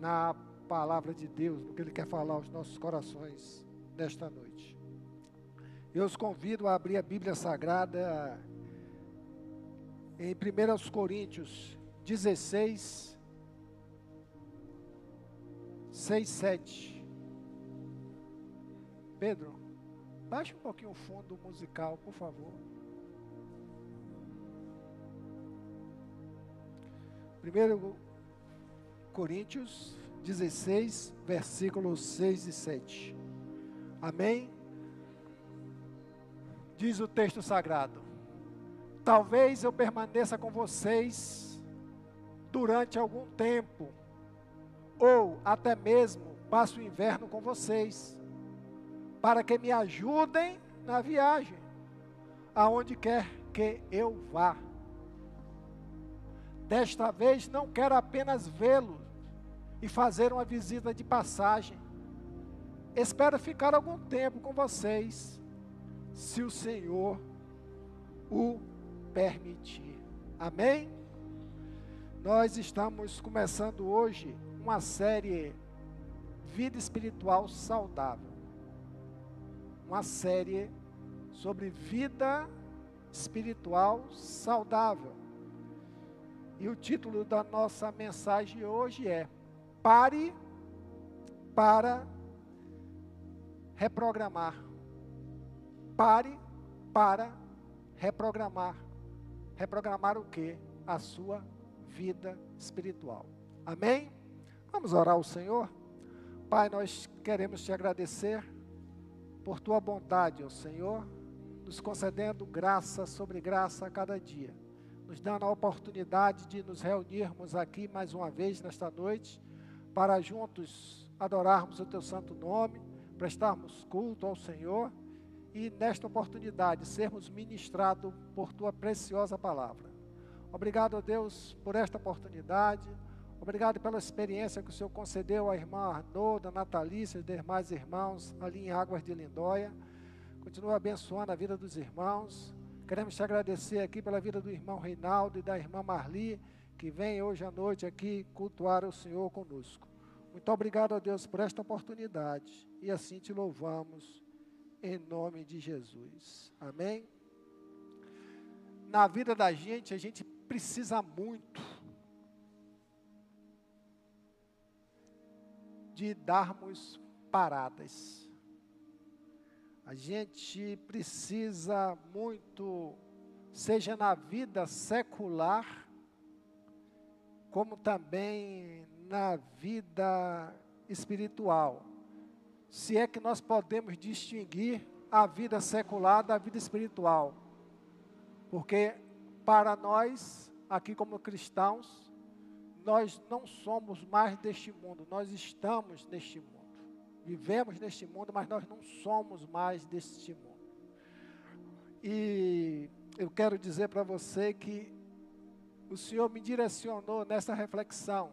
na palavra de Deus, no que Ele quer falar aos nossos corações nesta noite. Eu os convido a abrir a Bíblia Sagrada em 1 Coríntios 16, 6, 7. Pedro, baixe um pouquinho o fundo musical, por favor. 1 Coríntios 16, versículos 6 e 7. Amém? Diz o texto sagrado: Talvez eu permaneça com vocês durante algum tempo, ou até mesmo passe o inverno com vocês, para que me ajudem na viagem, aonde quer que eu vá. Desta vez não quero apenas vê-lo e fazer uma visita de passagem. Espero ficar algum tempo com vocês, se o Senhor o permitir. Amém? Nós estamos começando hoje uma série Vida Espiritual Saudável. Uma série sobre vida espiritual saudável. E o título da nossa mensagem hoje é Pare para reprogramar. Pare para reprogramar. Reprogramar o que? A sua vida espiritual. Amém? Vamos orar ao Senhor? Pai, nós queremos te agradecer por tua bondade, ó Senhor, nos concedendo graça sobre graça a cada dia, nos dando a oportunidade de nos reunirmos aqui mais uma vez nesta noite, para juntos adorarmos o teu santo nome, prestarmos culto ao Senhor e nesta oportunidade sermos ministrados por tua preciosa palavra. Obrigado, Deus, por esta oportunidade. Obrigado pela experiência que o Senhor concedeu à irmã Arnolda, Natalícia e demais irmãos ali em Águas de Lindóia. Continua abençoando a vida dos irmãos. Queremos te agradecer aqui pela vida do irmão Reinaldo e da irmã Marli, que vem hoje à noite aqui cultuar o Senhor conosco. Muito obrigado a Deus por esta oportunidade e assim te louvamos em nome de Jesus. Amém? Na vida da gente, a gente precisa muito de darmos paradas. A gente precisa muito, seja na vida secular, como também na vida espiritual se é que nós podemos distinguir a vida secular da vida espiritual. Porque para nós, aqui como cristãos, nós não somos mais deste mundo, nós estamos neste mundo. Vivemos neste mundo, mas nós não somos mais deste mundo. E eu quero dizer para você que o Senhor me direcionou nessa reflexão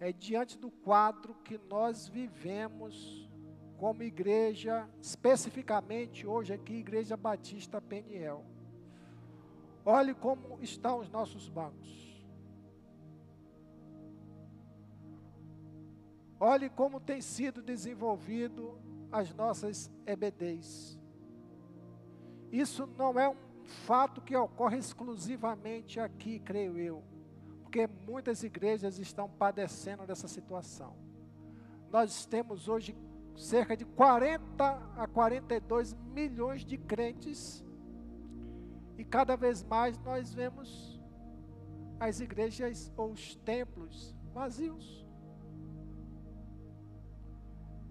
é diante do quadro que nós vivemos como igreja, especificamente hoje aqui, Igreja Batista Peniel. Olhe como estão os nossos bancos. Olhe como tem sido desenvolvido as nossas EBDs. Isso não é um fato que ocorre exclusivamente aqui, creio eu porque muitas igrejas estão padecendo dessa situação. Nós temos hoje cerca de 40 a 42 milhões de crentes e cada vez mais nós vemos as igrejas ou os templos vazios.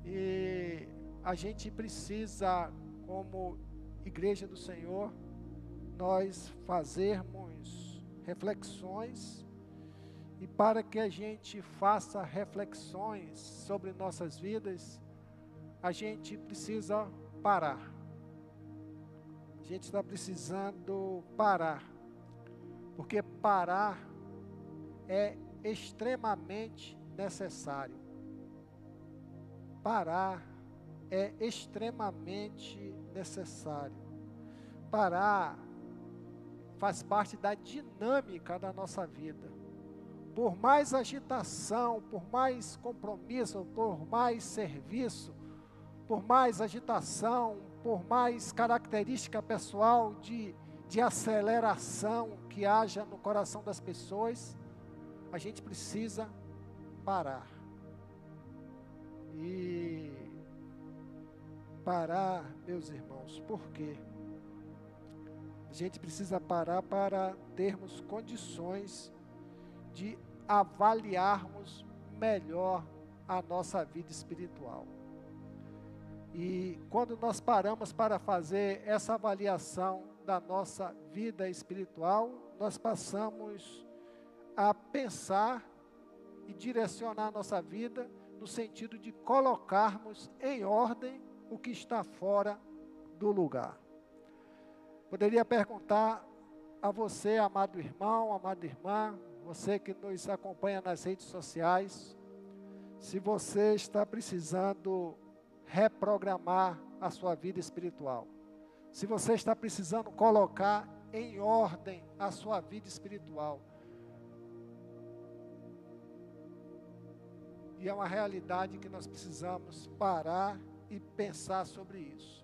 E a gente precisa, como igreja do Senhor, nós fazermos reflexões e para que a gente faça reflexões sobre nossas vidas, a gente precisa parar. A gente está precisando parar. Porque parar é extremamente necessário. Parar é extremamente necessário. Parar faz parte da dinâmica da nossa vida. por mais agitação, por mais compromisso, por mais serviço, por mais agitação, por mais característica pessoal de, de aceleração que haja no coração das pessoas, a gente precisa parar. E parar, meus irmãos, por quê? A gente precisa parar para termos condições de avaliarmos melhor a nossa vida espiritual. E quando nós paramos para fazer essa avaliação da nossa vida espiritual, nós passamos a pensar e direcionar a nossa vida no sentido de colocarmos em ordem o que está fora do lugar. Poderia perguntar a você, amado irmão, amada irmã, você que nos acompanha nas redes sociais, se você está precisando reprogramar a sua vida espiritual, se você está precisando colocar em ordem a sua vida espiritual, E é uma realidade que nós precisamos parar e pensar sobre isso.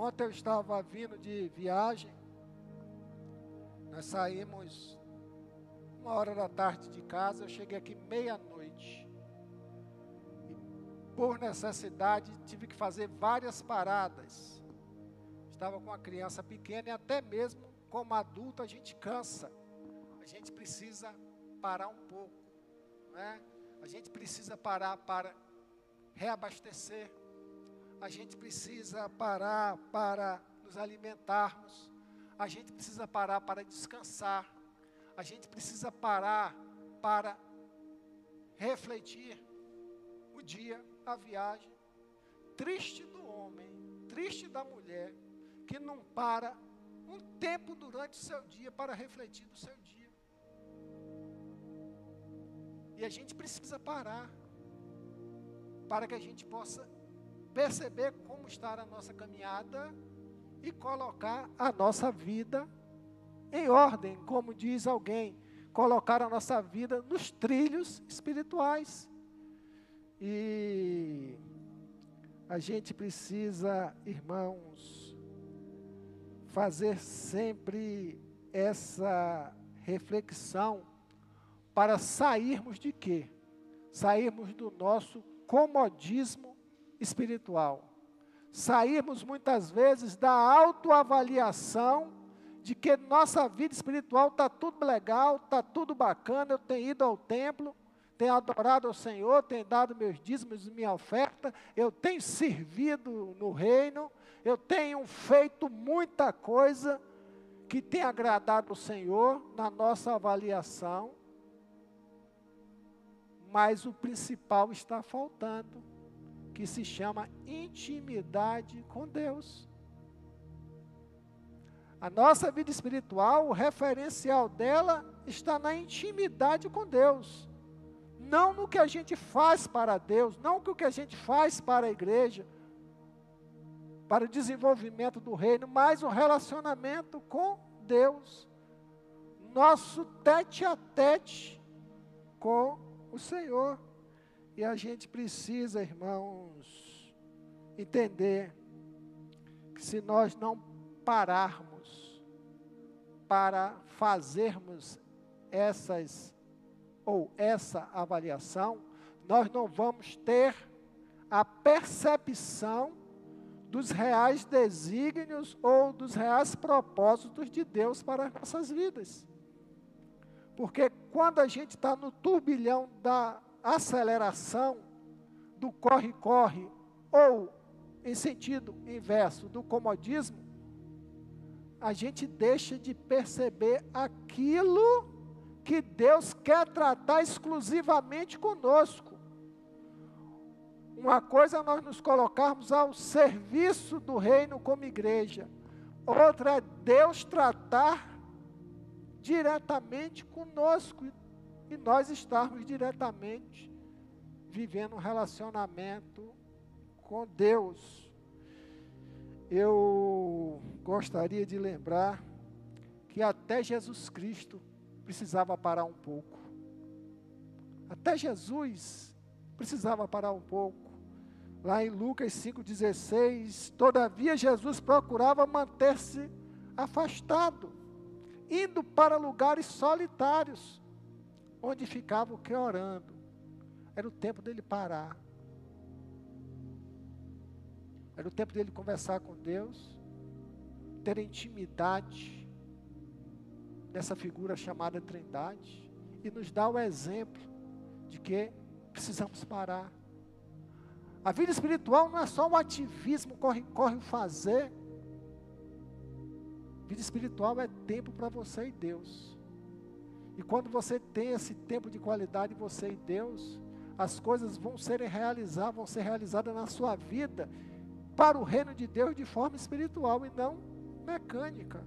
Ontem eu estava vindo de viagem, nós saímos uma hora da tarde de casa, eu cheguei aqui meia-noite. Por necessidade, tive que fazer várias paradas. Estava com uma criança pequena e até mesmo como adulto a gente cansa. A gente precisa parar um pouco, né? A gente precisa parar para reabastecer. A gente precisa parar para nos alimentarmos. A gente precisa parar para descansar. A gente precisa parar para refletir o dia, a viagem. Triste do homem, triste da mulher, que não para um tempo durante o seu dia para refletir do seu dia. E a gente precisa parar para que a gente possa perceber como está a nossa caminhada e colocar a nossa vida em ordem, como diz alguém, colocar a nossa vida nos trilhos espirituais. E a gente precisa, irmãos, fazer sempre essa reflexão para sairmos de quê? Sairmos do nosso comodismo espiritual. Sairmos muitas vezes da autoavaliação de que nossa vida espiritual está tudo legal, está tudo bacana, eu tenho ido ao templo, tenho adorado ao Senhor, tenho dado meus dízimos e minha oferta, eu tenho servido no reino, eu tenho feito muita coisa que tem agradado o Senhor na nossa avaliação, mas o principal está faltando, que se chama intimidade com Deus. A nossa vida espiritual, o referencial dela está na intimidade com Deus. Não no que a gente faz para Deus, não no que a gente faz para a igreja, para o desenvolvimento do reino, mas o relacionamento com Deus. Nosso tete a tete com o Senhor. E a gente precisa, irmãos, entender que se nós não pararmos para fazermos essas ou essa avaliação, nós não vamos ter a percepção dos reais desígnios ou dos reais propósitos de Deus para as nossas vidas. Porque quando a gente está no turbilhão da aceleração, do corre-corre, ou em sentido inverso, do comodismo, a gente deixa de perceber aquilo que Deus quer tratar exclusivamente conosco. Uma coisa é nós nos colocarmos ao serviço do reino como igreja, outra é Deus tratar diretamente conosco e nós estarmos diretamente vivendo um relacionamento com Deus. Eu gostaria de lembrar que até Jesus Cristo precisava parar um pouco. Até Jesus precisava parar um pouco. Lá em Lucas 5,16, todavia Jesus procurava manter-se afastado, indo para lugares solitários, onde ficava o que orando. Era o tempo dele parar. Era o tempo dele conversar com Deus, ter intimidade nessa figura chamada Trindade e nos dar o exemplo de que precisamos parar. A vida espiritual não é só o ativismo, corre, corre o fazer. Vida espiritual é tempo para você e Deus. E quando você tem esse tempo de qualidade, você e Deus, as coisas vão ser realizadas, vão ser realizadas na sua vida para o reino de Deus de forma espiritual e não mecânica.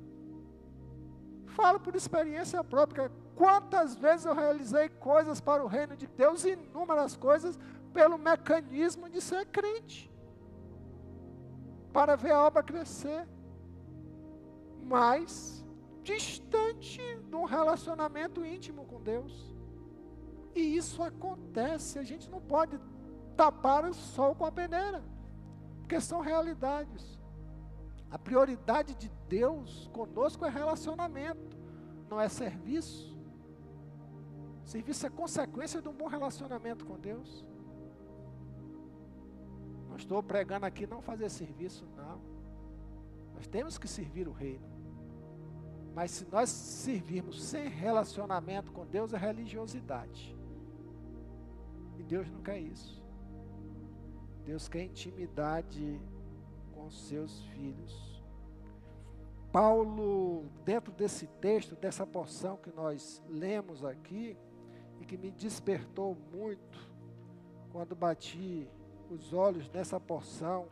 Falo por experiência própria. Quantas vezes eu realizei coisas para o reino de Deus, inúmeras coisas, pelo mecanismo de ser crente, para ver a obra crescer, mas distante um relacionamento íntimo com Deus. E isso acontece, a gente não pode tapar o sol com a peneira, porque são realidades. A prioridade de Deus conosco é relacionamento, não é serviço. Serviço é consequência de um bom relacionamento com Deus. Não estou pregando aqui não fazer serviço, não. Nós temos que servir o reino. Mas se nós servirmos sem relacionamento com Deus, é religiosidade. E Deus não quer isso. Deus quer intimidade com seus filhos. Paulo, dentro desse texto, dessa porção que nós lemos aqui, e que me despertou muito quando bati os olhos nessa porção,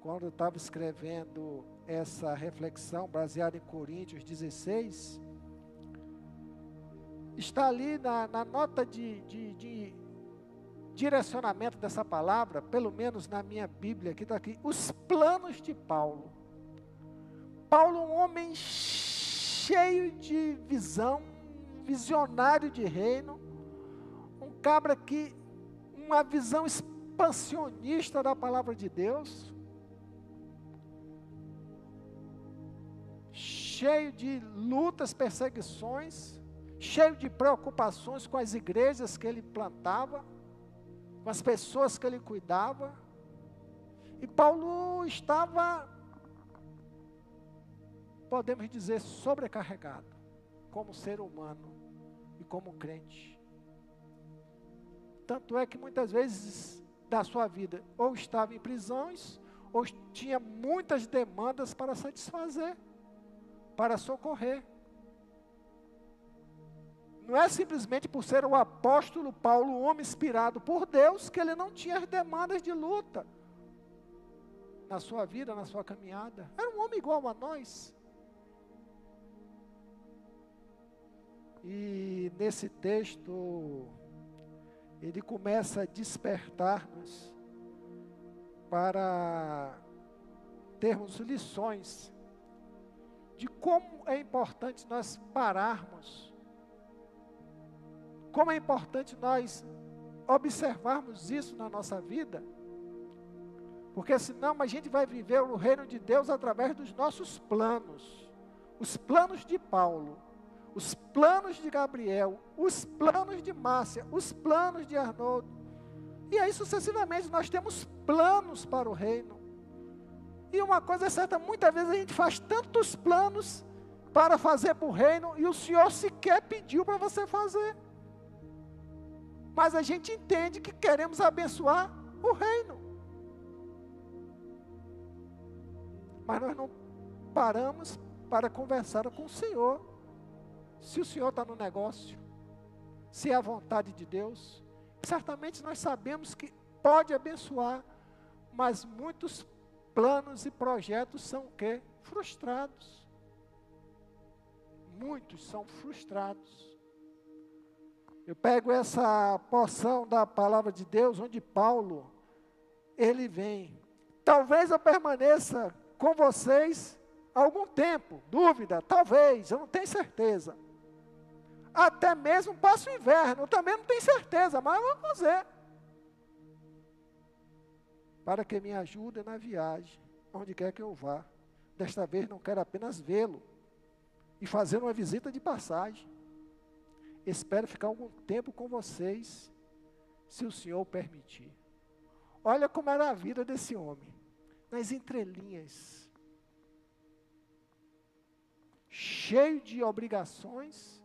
quando eu estava escrevendo essa reflexão baseada em Coríntios 16, está ali na, na nota de, de, de, direcionamento dessa palavra, pelo menos na minha Bíblia, que está aqui, os planos de Paulo. Paulo, um homem cheio de visão, visionário de reino, um cabra que, uma visão expansionista da palavra de Deus, cheio de lutas, perseguições, cheio de preocupações com as igrejas que ele plantava, com as pessoas que ele cuidava. E Paulo estava, podemos dizer, sobrecarregado, como ser humano e como crente. Tanto é que muitas vezes da sua vida ou estava em prisões, ou tinha muitas demandas para satisfazer, para socorrer. Não é simplesmente por ser o apóstolo Paulo, um homem inspirado por Deus, que ele não tinha as demandas de luta na sua vida, na sua caminhada. Era um homem igual a nós. E nesse texto, ele começa a despertar-nos para termos lições de como é importante nós pararmos, como é importante nós observarmos isso na nossa vida, porque senão a gente vai viver o reino de Deus através dos nossos planos, os planos de Paulo os planos de Gabriel, os planos de Márcia, os planos de Arnoldo. E aí sucessivamente nós temos planos para o reino. E uma coisa é certa, muitas vezes a gente faz tantos planos para fazer para o reino e o Senhor sequer pediu para você fazer. Mas a gente entende que queremos abençoar o reino. Mas nós não paramos para conversar com o Senhor se o Senhor está no negócio, se é a vontade de Deus, certamente nós sabemos que pode abençoar, mas muitos planos e projetos são o quê? Frustrados. Muitos são frustrados. Eu pego essa porção da palavra de Deus, onde Paulo, ele vem. Talvez eu permaneça com vocês algum tempo, dúvida, talvez, eu não tenho certeza até mesmo passo o inverno. Eu também não tenho certeza, mas eu vou fazer. Para que me ajude na viagem, onde quer que eu vá. Desta vez não quero apenas vê-lo e fazer uma visita de passagem. Espero ficar algum tempo com vocês, se o Senhor permitir. Olha como era a vida desse homem, nas entrelinhas, cheio de obrigações,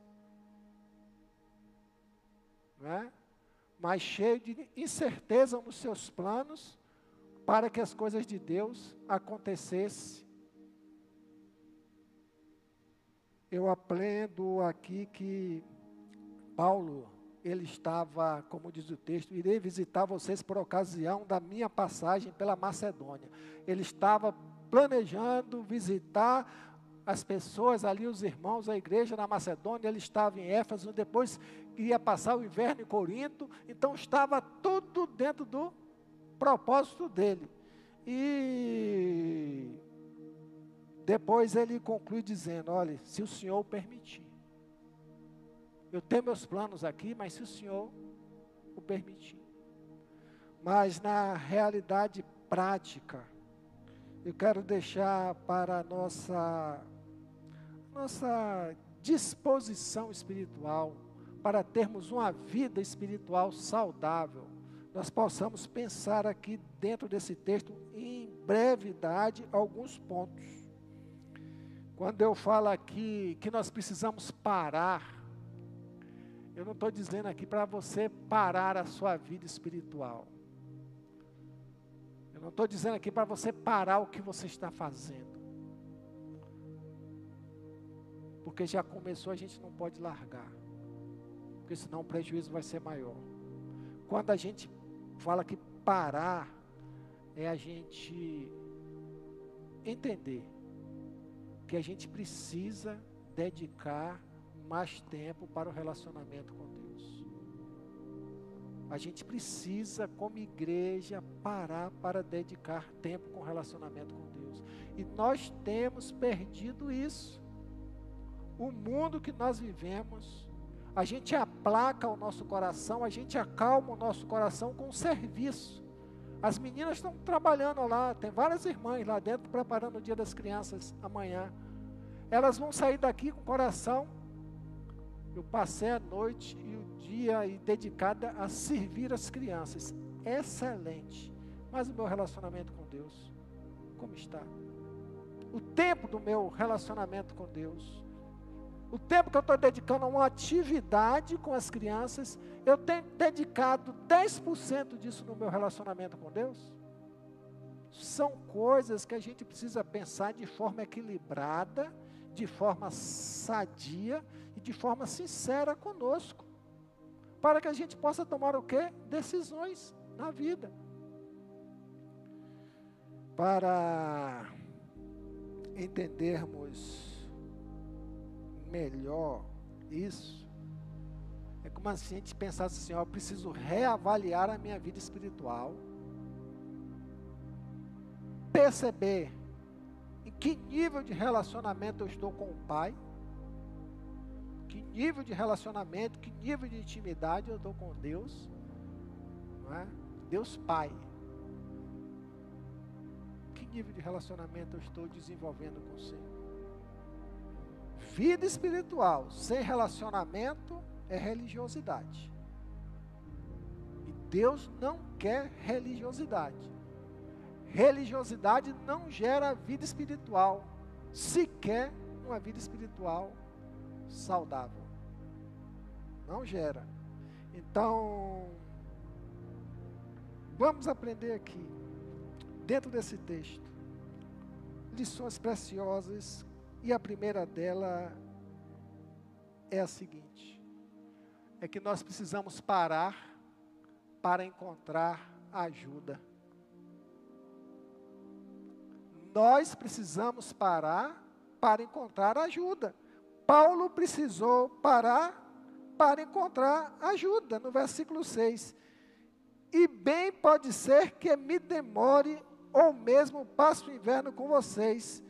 né? mas cheio de incerteza nos seus planos, para que as coisas de Deus acontecessem. Eu aprendo aqui que Paulo, ele estava, como diz o texto, irei visitar vocês por ocasião da minha passagem pela Macedônia. Ele estava planejando visitar as pessoas ali, os irmãos, a igreja na Macedônia, ele estava em Éfeso, depois ia passar o inverno em Corinto, então estava tudo dentro do propósito dele. E depois ele conclui dizendo: Olha, se o Senhor permitir, eu tenho meus planos aqui, mas se o Senhor o permitir. Mas na realidade prática, eu quero deixar para a nossa, nossa disposição espiritual, para termos uma vida espiritual saudável, nós possamos pensar aqui dentro desse texto, em brevidade, alguns pontos. Quando eu falo aqui que nós precisamos parar, eu não estou dizendo aqui para você parar a sua vida espiritual. Eu não estou dizendo aqui para você parar o que você está fazendo. Porque já começou, a gente não pode largar. Porque senão o prejuízo vai ser maior. Quando a gente fala que parar, é a gente entender que a gente precisa dedicar mais tempo para o relacionamento com Deus. A gente precisa, como igreja, parar para dedicar tempo com o relacionamento com Deus. E nós temos perdido isso. O mundo que nós vivemos, a gente aplaca o nosso coração, a gente acalma o nosso coração com serviço. As meninas estão trabalhando lá, tem várias irmãs lá dentro preparando o dia das crianças amanhã. Elas vão sair daqui com o coração. Eu passei a noite e o dia dedicada a servir as crianças. Excelente. Mas o meu relacionamento com Deus, como está? O tempo do meu relacionamento com Deus, o tempo que eu estou dedicando a uma atividade com as crianças, eu tenho dedicado 10% disso no meu relacionamento com Deus? São coisas que a gente precisa pensar de forma equilibrada, de forma sadia e de forma sincera conosco, para que a gente possa tomar o quê? Decisões na vida. Para entendermos melhor isso, é como se a gente pensasse assim: ó, eu preciso reavaliar a minha vida espiritual, perceber em que nível de relacionamento eu estou com o Pai, que nível de relacionamento, que nível de intimidade eu estou com Deus, não é? Deus Pai. Que nível de relacionamento eu estou desenvolvendo com o Senhor? Vida espiritual sem relacionamento é religiosidade. E Deus não quer religiosidade. Religiosidade não gera vida espiritual, sequer uma vida espiritual saudável. Não gera. Então, vamos aprender aqui, dentro desse texto, lições preciosas e a primeira dela é a seguinte: é que nós precisamos parar para encontrar ajuda. Nós precisamos parar para encontrar ajuda. Paulo precisou parar para encontrar ajuda, no versículo 6. E bem pode ser que me demore ou mesmo passe o inverno com vocês,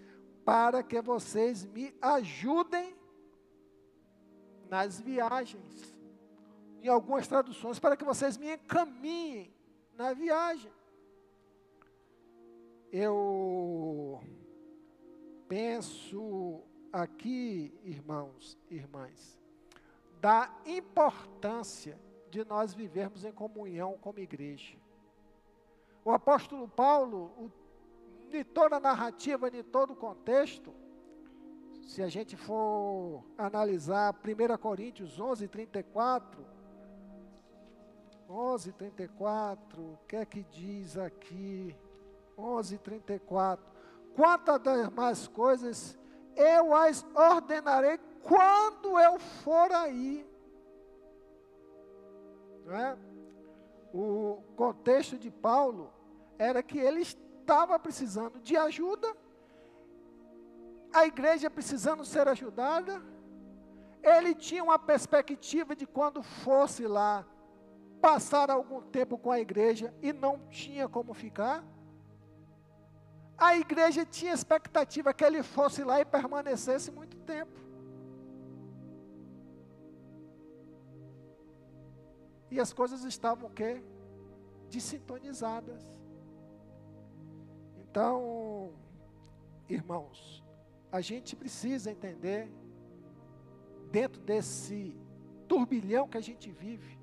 para que vocês me ajudem nas viagens. Em algumas traduções, para que vocês me encaminhem na viagem. Eu penso aqui, irmãos irmãs, da importância de nós vivermos em comunhão como igreja. O apóstolo Paulo, o, em toda a narrativa, em todo o contexto, se a gente for analisar 1 Coríntios 11, 34, 11, 34, o que é que diz aqui? 11, 34. Quanto a demais coisas, eu as ordenarei quando eu for aí. Não é? O contexto de Paulo era que ele estava precisando de ajuda, a igreja precisando ser ajudada, ele tinha uma perspectiva de quando fosse lá passar algum tempo com a igreja e não tinha como ficar. A igreja tinha expectativa que ele fosse lá e permanecesse muito tempo. E as coisas estavam o quê? Desintonizadas. Então, irmãos, a gente precisa entender, dentro desse turbilhão que a gente vive,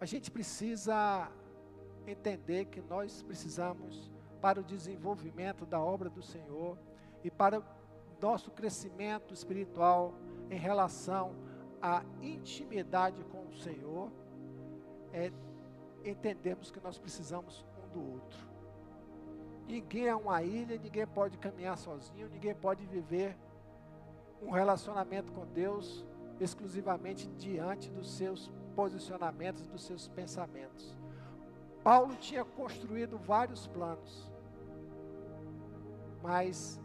a gente precisa entender que nós precisamos, para o desenvolvimento da obra do Senhor e para o nosso crescimento espiritual em relação à intimidade com o Senhor, é entendermos que nós precisamos um do outro. Ninguém é uma ilha, ninguém pode caminhar sozinho, ninguém pode viver um relacionamento com Deus exclusivamente diante dos seus posicionamentos, dos seus pensamentos. Paulo tinha construído vários planos, mas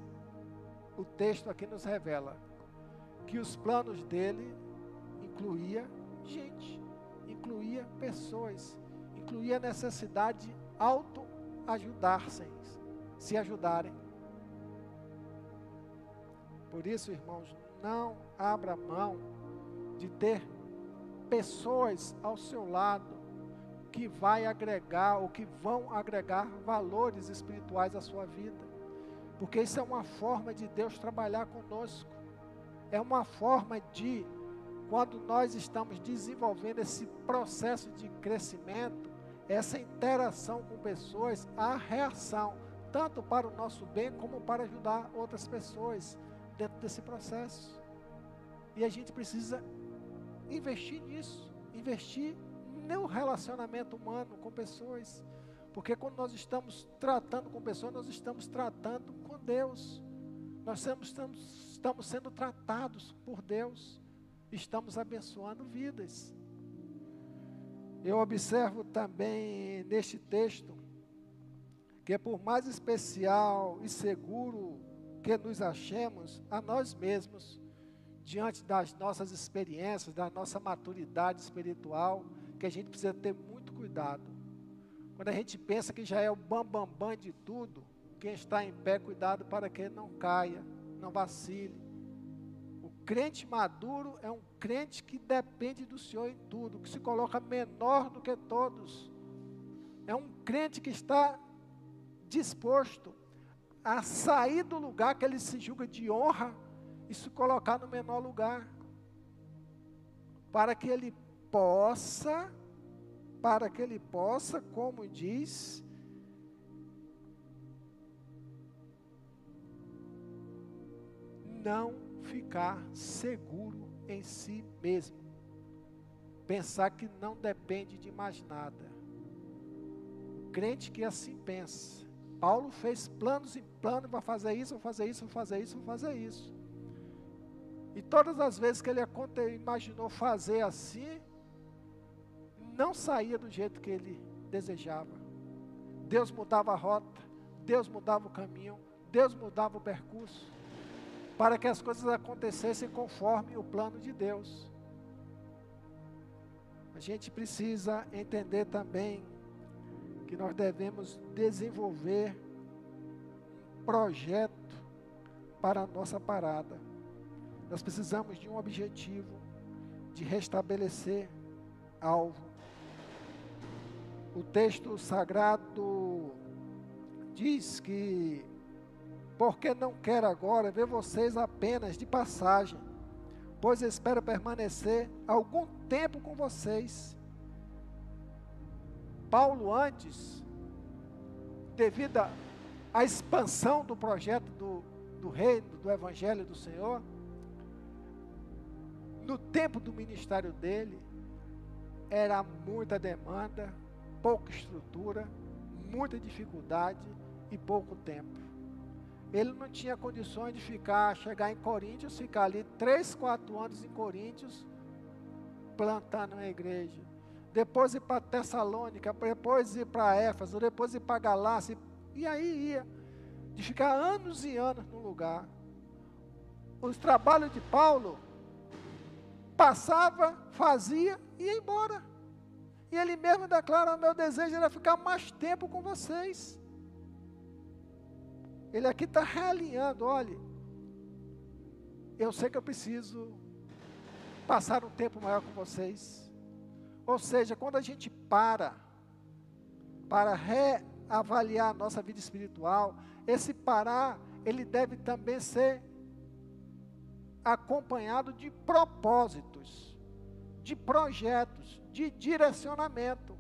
o texto aqui nos revela que os planos dele incluía gente incluía pessoas, incluía necessidade de auto-ajudar-se, se ajudarem. Por isso, irmãos, não abra mão de ter pessoas ao seu lado que vai agregar ou que vão agregar valores espirituais à sua vida. Porque isso é uma forma de Deus trabalhar conosco. É uma forma de quando nós estamos desenvolvendo esse processo de crescimento, essa interação com pessoas, a reação, tanto para o nosso bem como para ajudar outras pessoas dentro desse processo. E a gente precisa investir nisso, investir no relacionamento humano com pessoas. Porque quando nós estamos tratando com pessoas, nós estamos tratando com Deus. Nós estamos, estamos sendo tratados por Deus estamos abençoando vidas. Eu observo também neste texto que, por mais especial e seguro que nos achemos a nós mesmos, diante das nossas experiências, da nossa maturidade espiritual, que a gente precisa ter muito cuidado. Quando a gente pensa que já é o bambambam bam, bam de tudo, quem está em pé, cuidado para que não caia, não vacile crente maduro é um crente que depende do Senhor em tudo, que se coloca menor do que todos. É um crente que está disposto a sair do lugar que ele se julga de honra e se colocar no menor lugar, para que ele possa, para que ele possa, como diz, não ficar seguro em si mesmo. Pensar que não depende de mais nada. Crente que assim pensa. Paulo fez planos e planos, vai fazer isso, vai fazer isso, vai fazer isso, vai fazer isso. E todas as vezes que ele imaginou fazer assim, não saía do jeito que ele desejava. Deus mudava a rota, Deus mudava o caminho, Deus mudava o percurso para que as coisas acontecessem conforme o plano de Deus. A gente precisa entender também que nós devemos desenvolver um projeto para a nossa parada. Nós precisamos de um objetivo. de restabelecer alvo. O texto sagrado diz que, porque não quero agora ver vocês apenas de passagem, pois espero permanecer algum tempo com vocês. Paulo, antes, devido à expansão do projeto do, do reino, do evangelho do Senhor, no tempo do ministério dele, era muita demanda, pouca estrutura, muita dificuldade e pouco tempo. Ele não tinha condições de ficar, chegar em Coríntios, ficar ali três, quatro anos em Coríntios, plantando uma igreja. Depois ir para Tessalônica, depois ir para Éfeso, depois ir para Galácia, e aí ia. De ficar anos e anos no lugar. Os trabalhos de Paulo passava, fazia e ia embora. E ele mesmo declara: meu desejo era ficar mais tempo com vocês. Ele aqui está realinhando, olhe, eu sei que eu preciso passar um tempo maior com vocês. Ou seja, quando a gente para, para reavaliar a nossa vida espiritual, esse parar, ele deve também ser acompanhado de propósitos, de projetos, de direcionamento.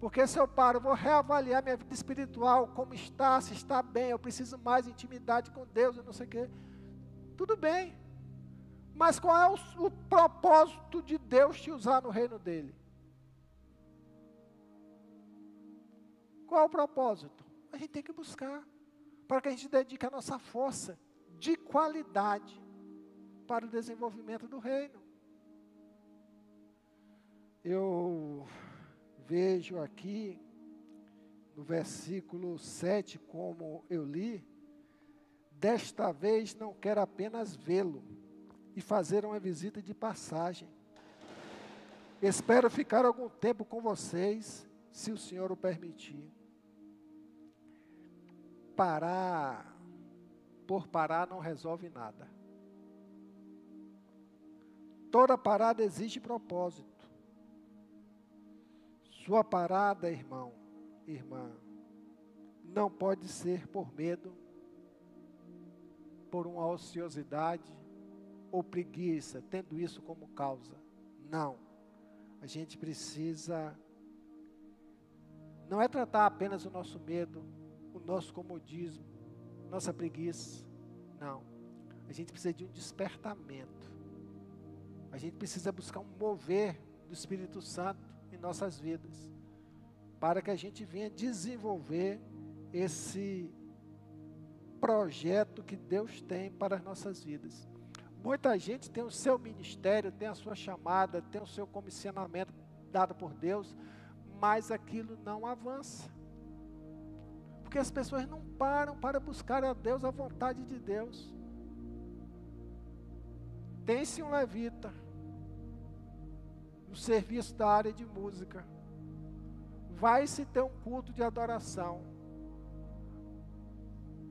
Porque se eu paro, vou reavaliar minha vida espiritual, como está, se está bem, eu preciso mais intimidade com Deus, eu não sei o quê. Tudo bem. Mas qual é o, o propósito de Deus te usar no reino dele? Qual é o propósito? A gente tem que buscar, para que a gente dedique a nossa força de qualidade para o desenvolvimento do reino. Eu vejo aqui no versículo 7, como eu li, desta vez não quero apenas vê-lo e fazer uma visita de passagem. Espero ficar algum tempo com vocês, se o Senhor o permitir. Parar por parar não resolve nada. Toda parada exige propósito. Sua parada, irmão, irmã, não pode ser por medo, por uma ociosidade ou preguiça, tendo isso como causa. Não. A gente precisa não é tratar apenas o nosso medo, o nosso comodismo, nossa preguiça. Não. A gente precisa de um despertamento. A gente precisa buscar um mover do Espírito Santo em nossas vidas, para que a gente venha desenvolver esse projeto que Deus tem para as nossas vidas. Muita gente tem o seu ministério, tem a sua chamada, tem o seu comissionamento dado por Deus, mas aquilo não avança. Porque as pessoas não param para buscar a Deus a vontade de Deus. Tem-se um levita no serviço da área de música. Vai se ter um culto de adoração.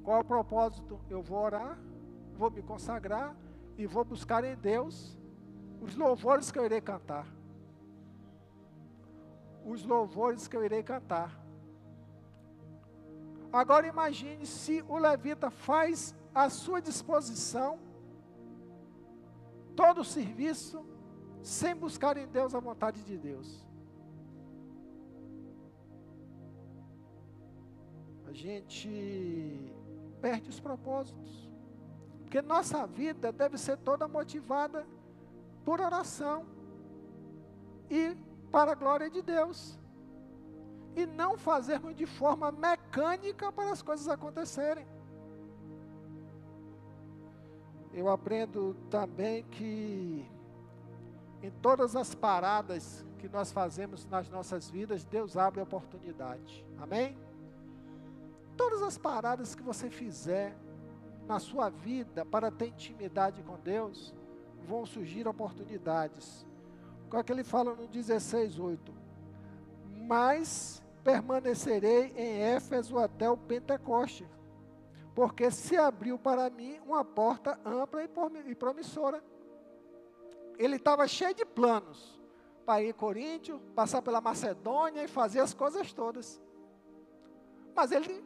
Qual é o propósito? Eu vou orar, vou me consagrar e vou buscar em Deus os louvores que eu irei cantar. Os louvores que eu irei cantar. Agora imagine se o levita faz à sua disposição todo o serviço sem buscar em Deus a vontade de Deus. A gente perde os propósitos. Porque nossa vida deve ser toda motivada por oração e para a glória de Deus. E não fazermos de forma mecânica para as coisas acontecerem. Eu aprendo também que em todas as paradas que nós fazemos nas nossas vidas, Deus abre oportunidade. Amém? Todas as paradas que você fizer na sua vida para ter intimidade com Deus, vão surgir oportunidades. Qual é que ele fala no 16:8? Mas permanecerei em Éfeso até o Pentecoste, porque se abriu para mim uma porta ampla e promissora ele estava cheio de planos para ir Coríntio, passar pela Macedônia e fazer as coisas todas. Mas ele,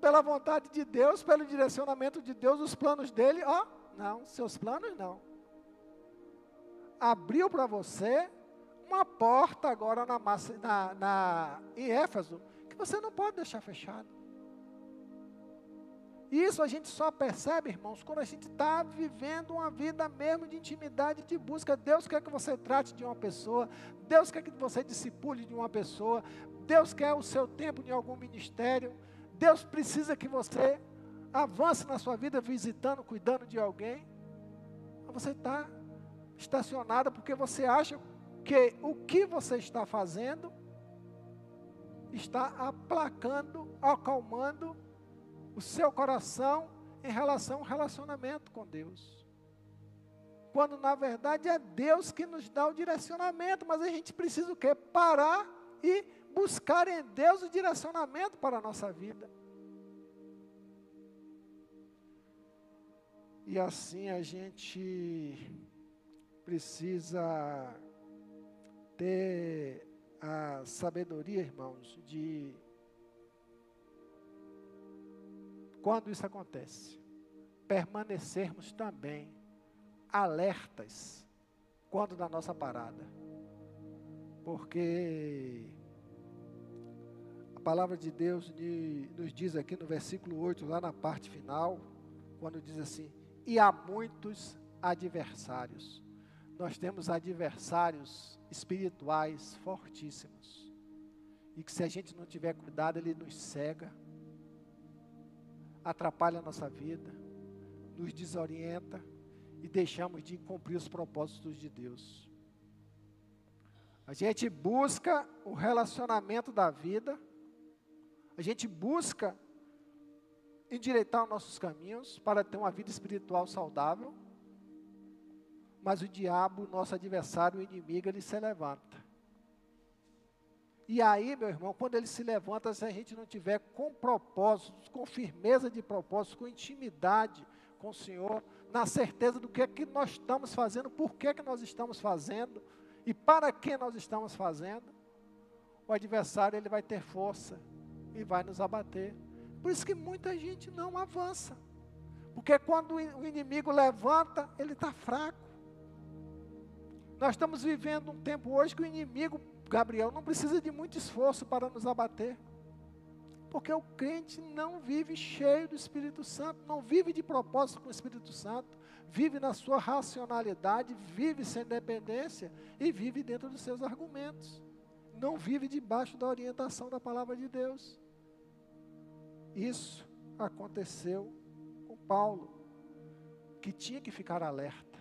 pela vontade de Deus, pelo direcionamento de Deus, os planos dele, ó, não, seus planos não. Abriu para você uma porta agora na, na, na, em Éfeso, que você não pode deixar fechado. Isso a gente só percebe, irmãos, quando a gente está vivendo uma vida mesmo de intimidade, de busca. Deus quer que você trate de uma pessoa, Deus quer que você discipule de uma pessoa, Deus quer o seu tempo em algum ministério, Deus precisa que você avance na sua vida visitando, cuidando de alguém. Você está estacionado porque você acha que o que você está fazendo está aplacando, acalmando o seu coração em relação ao relacionamento com Deus. Quando na verdade é Deus que nos dá o direcionamento, mas a gente precisa o quê? Parar e buscar em Deus o direcionamento para a nossa vida. E assim a gente precisa ter a sabedoria, irmãos, de quando isso acontece, permanecermos também alertas quando da nossa parada. Porque a palavra de Deus nos diz aqui no versículo 8, lá na parte final, quando diz assim: E há muitos adversários. Nós temos adversários espirituais fortíssimos. E que se a gente não tiver cuidado, ele nos cega atrapalha a nossa vida, nos desorienta e deixamos de cumprir os propósitos de Deus. A gente busca o relacionamento da vida, a gente busca endireitar os nossos caminhos para ter uma vida espiritual saudável, mas o diabo, nosso adversário, o inimigo, ele se levanta. E aí, meu irmão, quando ele se levanta, se a gente não tiver com propósitos, com firmeza de propósitos, com intimidade com o Senhor, na certeza do que é que nós estamos fazendo, por que é que nós estamos fazendo e para que nós estamos fazendo, o adversário ele vai ter força e vai nos abater. Por isso que muita gente não avança. Porque quando o inimigo levanta, ele está fraco. Nós estamos vivendo um tempo hoje que o inimigo Gabriel não precisa de muito esforço para nos abater. Porque o crente não vive cheio do Espírito Santo, não vive de propósito com o Espírito Santo, vive na sua racionalidade, vive sem dependência e vive dentro dos seus argumentos. Não vive debaixo da orientação da palavra de Deus. Isso aconteceu com Paulo, que tinha que ficar alerta.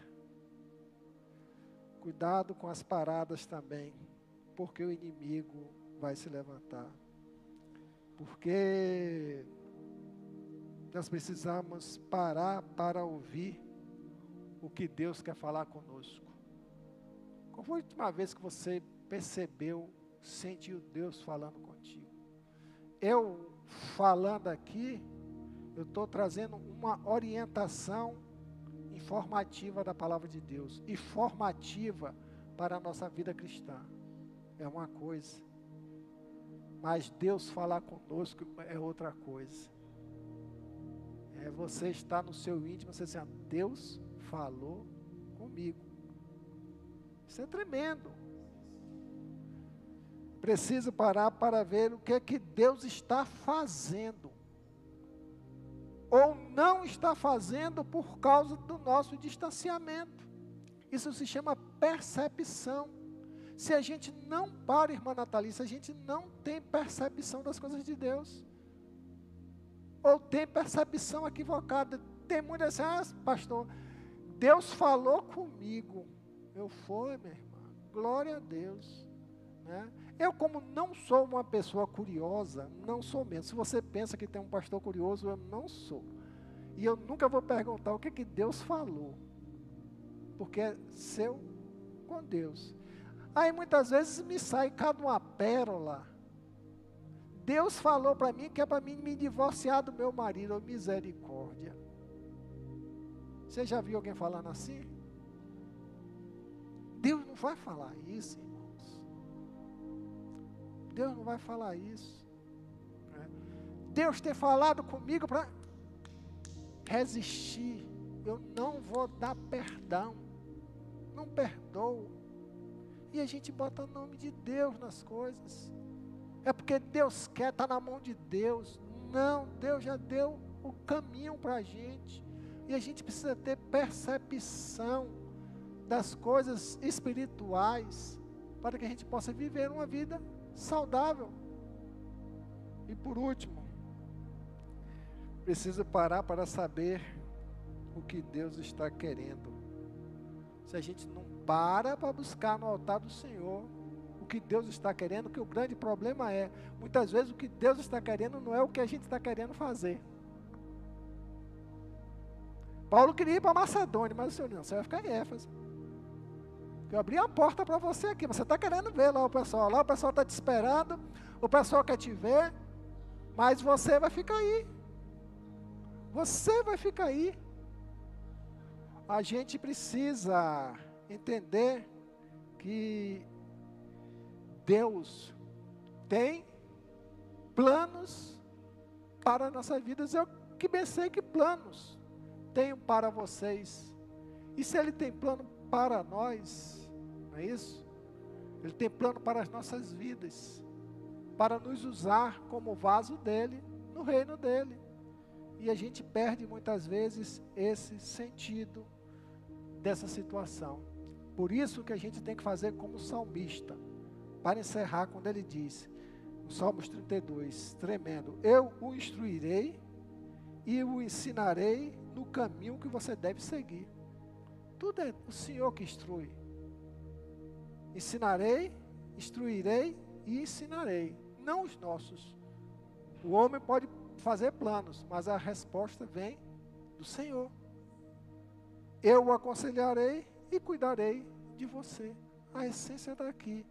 Cuidado com as paradas também porque o inimigo vai se levantar. Porque nós precisamos parar para ouvir o que Deus quer falar conosco. Qual foi a última vez que você percebeu, sentiu Deus falando contigo? Eu falando aqui, eu estou trazendo uma orientação informativa da palavra de Deus e formativa para a nossa vida cristã é uma coisa, mas Deus falar conosco é outra coisa. É você estar no seu íntimo, você dizendo, Deus falou comigo. Isso é tremendo. Preciso parar para ver o que é que Deus está fazendo. Ou não está fazendo por causa do nosso distanciamento. Isso se chama percepção. Se a gente não para, irmã Natalícia, a gente não tem percepção das coisas de Deus. Ou tem percepção equivocada. Tem muitas assim, ah, pastor, Deus falou comigo. Eu fui, minha irmã. Glória a Deus. Né? Eu, como não sou uma pessoa curiosa, não sou mesmo. Se você pensa que tem um pastor curioso, eu não sou. E eu nunca vou perguntar o que, que Deus falou. Porque é seu com Deus. Aí muitas vezes me sai cada uma pérola. Deus falou para mim que é para mim me divorciar do meu marido, misericórdia. Você já viu alguém falando assim? Deus não vai falar isso, irmãos. Deus não vai falar isso. Né? Deus ter falado comigo para resistir. Eu não vou dar perdão. Não perdoo. E a gente bota o nome de Deus nas coisas. É porque Deus quer, está na mão de Deus. Não, Deus já deu o caminho para a gente. E a gente precisa ter percepção das coisas espirituais para que a gente possa viver uma vida saudável. E por último, preciso parar para saber o que Deus está querendo. Se a gente não para para buscar no altar do Senhor o que Deus está querendo, que o grande problema é, muitas vezes o que Deus está querendo não é o que a gente está querendo fazer. Paulo queria ir para Macedônia, mas o Senhor não, você vai ficar em Éfeso. Eu abri a porta para você aqui, você está querendo ver lá o pessoal, lá o pessoal está te esperando, o pessoal quer te ver, mas você vai ficar aí. Você vai ficar aí. A gente precisa entender que Deus tem planos para a nossa vida. Eu que bem sei que planos tenho para vocês. E se Ele tem plano para nós, não é isso? Ele tem plano para as nossas vidas, para nos usar como vaso dele, no reino dele. E a gente perde muitas vezes esse sentido dessa situação. Por isso que a gente tem que fazer como salmista. Para encerrar, quando ele diz, no Salmos 32, tremendo: Eu o instruirei e o ensinarei no caminho que você deve seguir. Tudo é o Senhor que instrui. Ensinarei, instruirei e ensinarei, não os nossos. O homem pode fazer planos, mas a resposta vem do Senhor. Eu o aconselharei e cuidarei de você. A essência está aqui.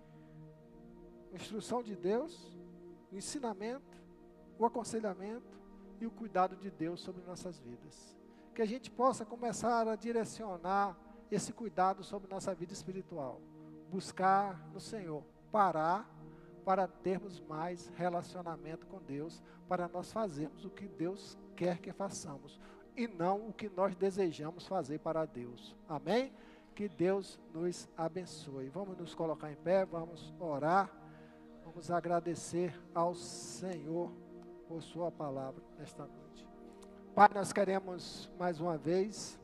A instrução de Deus, o ensinamento, o aconselhamento e o cuidado de Deus sobre nossas vidas. Que a gente possa começar a direcionar esse cuidado sobre nossa vida espiritual. Buscar no Senhor, parar para termos mais relacionamento com Deus, para nós fazermos o que Deus quer que façamos e não o que nós desejamos fazer para Deus. Amém? Que Deus nos abençoe. Vamos nos colocar em pé, vamos orar, vamos agradecer ao Senhor por Sua palavra nesta noite. Pai, nós queremos mais uma vez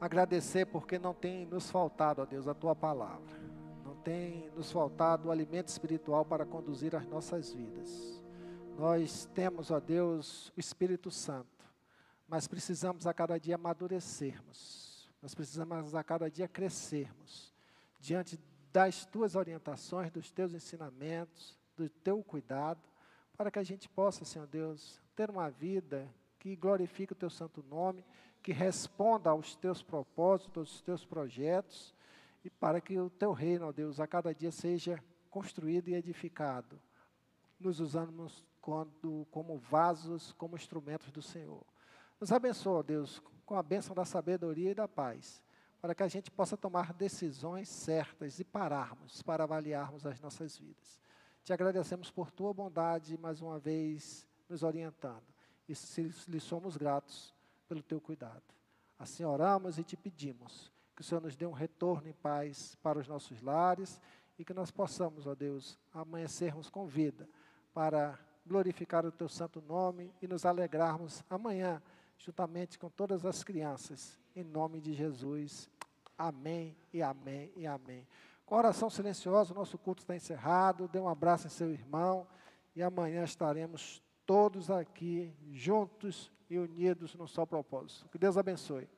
agradecer porque não tem nos faltado, ó Deus, a Tua palavra. Não tem nos faltado o alimento espiritual para conduzir as nossas vidas. Nós temos, ó Deus, o Espírito Santo, mas precisamos a cada dia amadurecermos nós precisamos a cada dia crescermos diante das tuas orientações, dos teus ensinamentos, do teu cuidado, para que a gente possa, Senhor Deus, ter uma vida que glorifique o teu santo nome, que responda aos teus propósitos, aos teus projetos, e para que o teu reino, ó Deus, a cada dia seja construído e edificado, nos usando como vasos, como instrumentos do Senhor. Nos abençoa, ó Deus, com a bênção da sabedoria e da paz, para que a gente possa tomar decisões certas e pararmos para avaliarmos as nossas vidas. Te agradecemos por tua bondade, mais uma vez, nos orientando. E lhe somos gratos pelo teu cuidado. Assim oramos e te pedimos que o Senhor nos dê um retorno em paz para os nossos lares e que nós possamos, ó Deus, amanhecermos com vida para glorificar o teu santo nome e nos alegrarmos amanhã juntamente com todas as crianças, em nome de Jesus. Amém e amém e amém. Com oração silenciosa, o nosso culto está encerrado. Dê um abraço em seu irmão e amanhã estaremos todos aqui juntos e unidos no só propósito. Que Deus abençoe.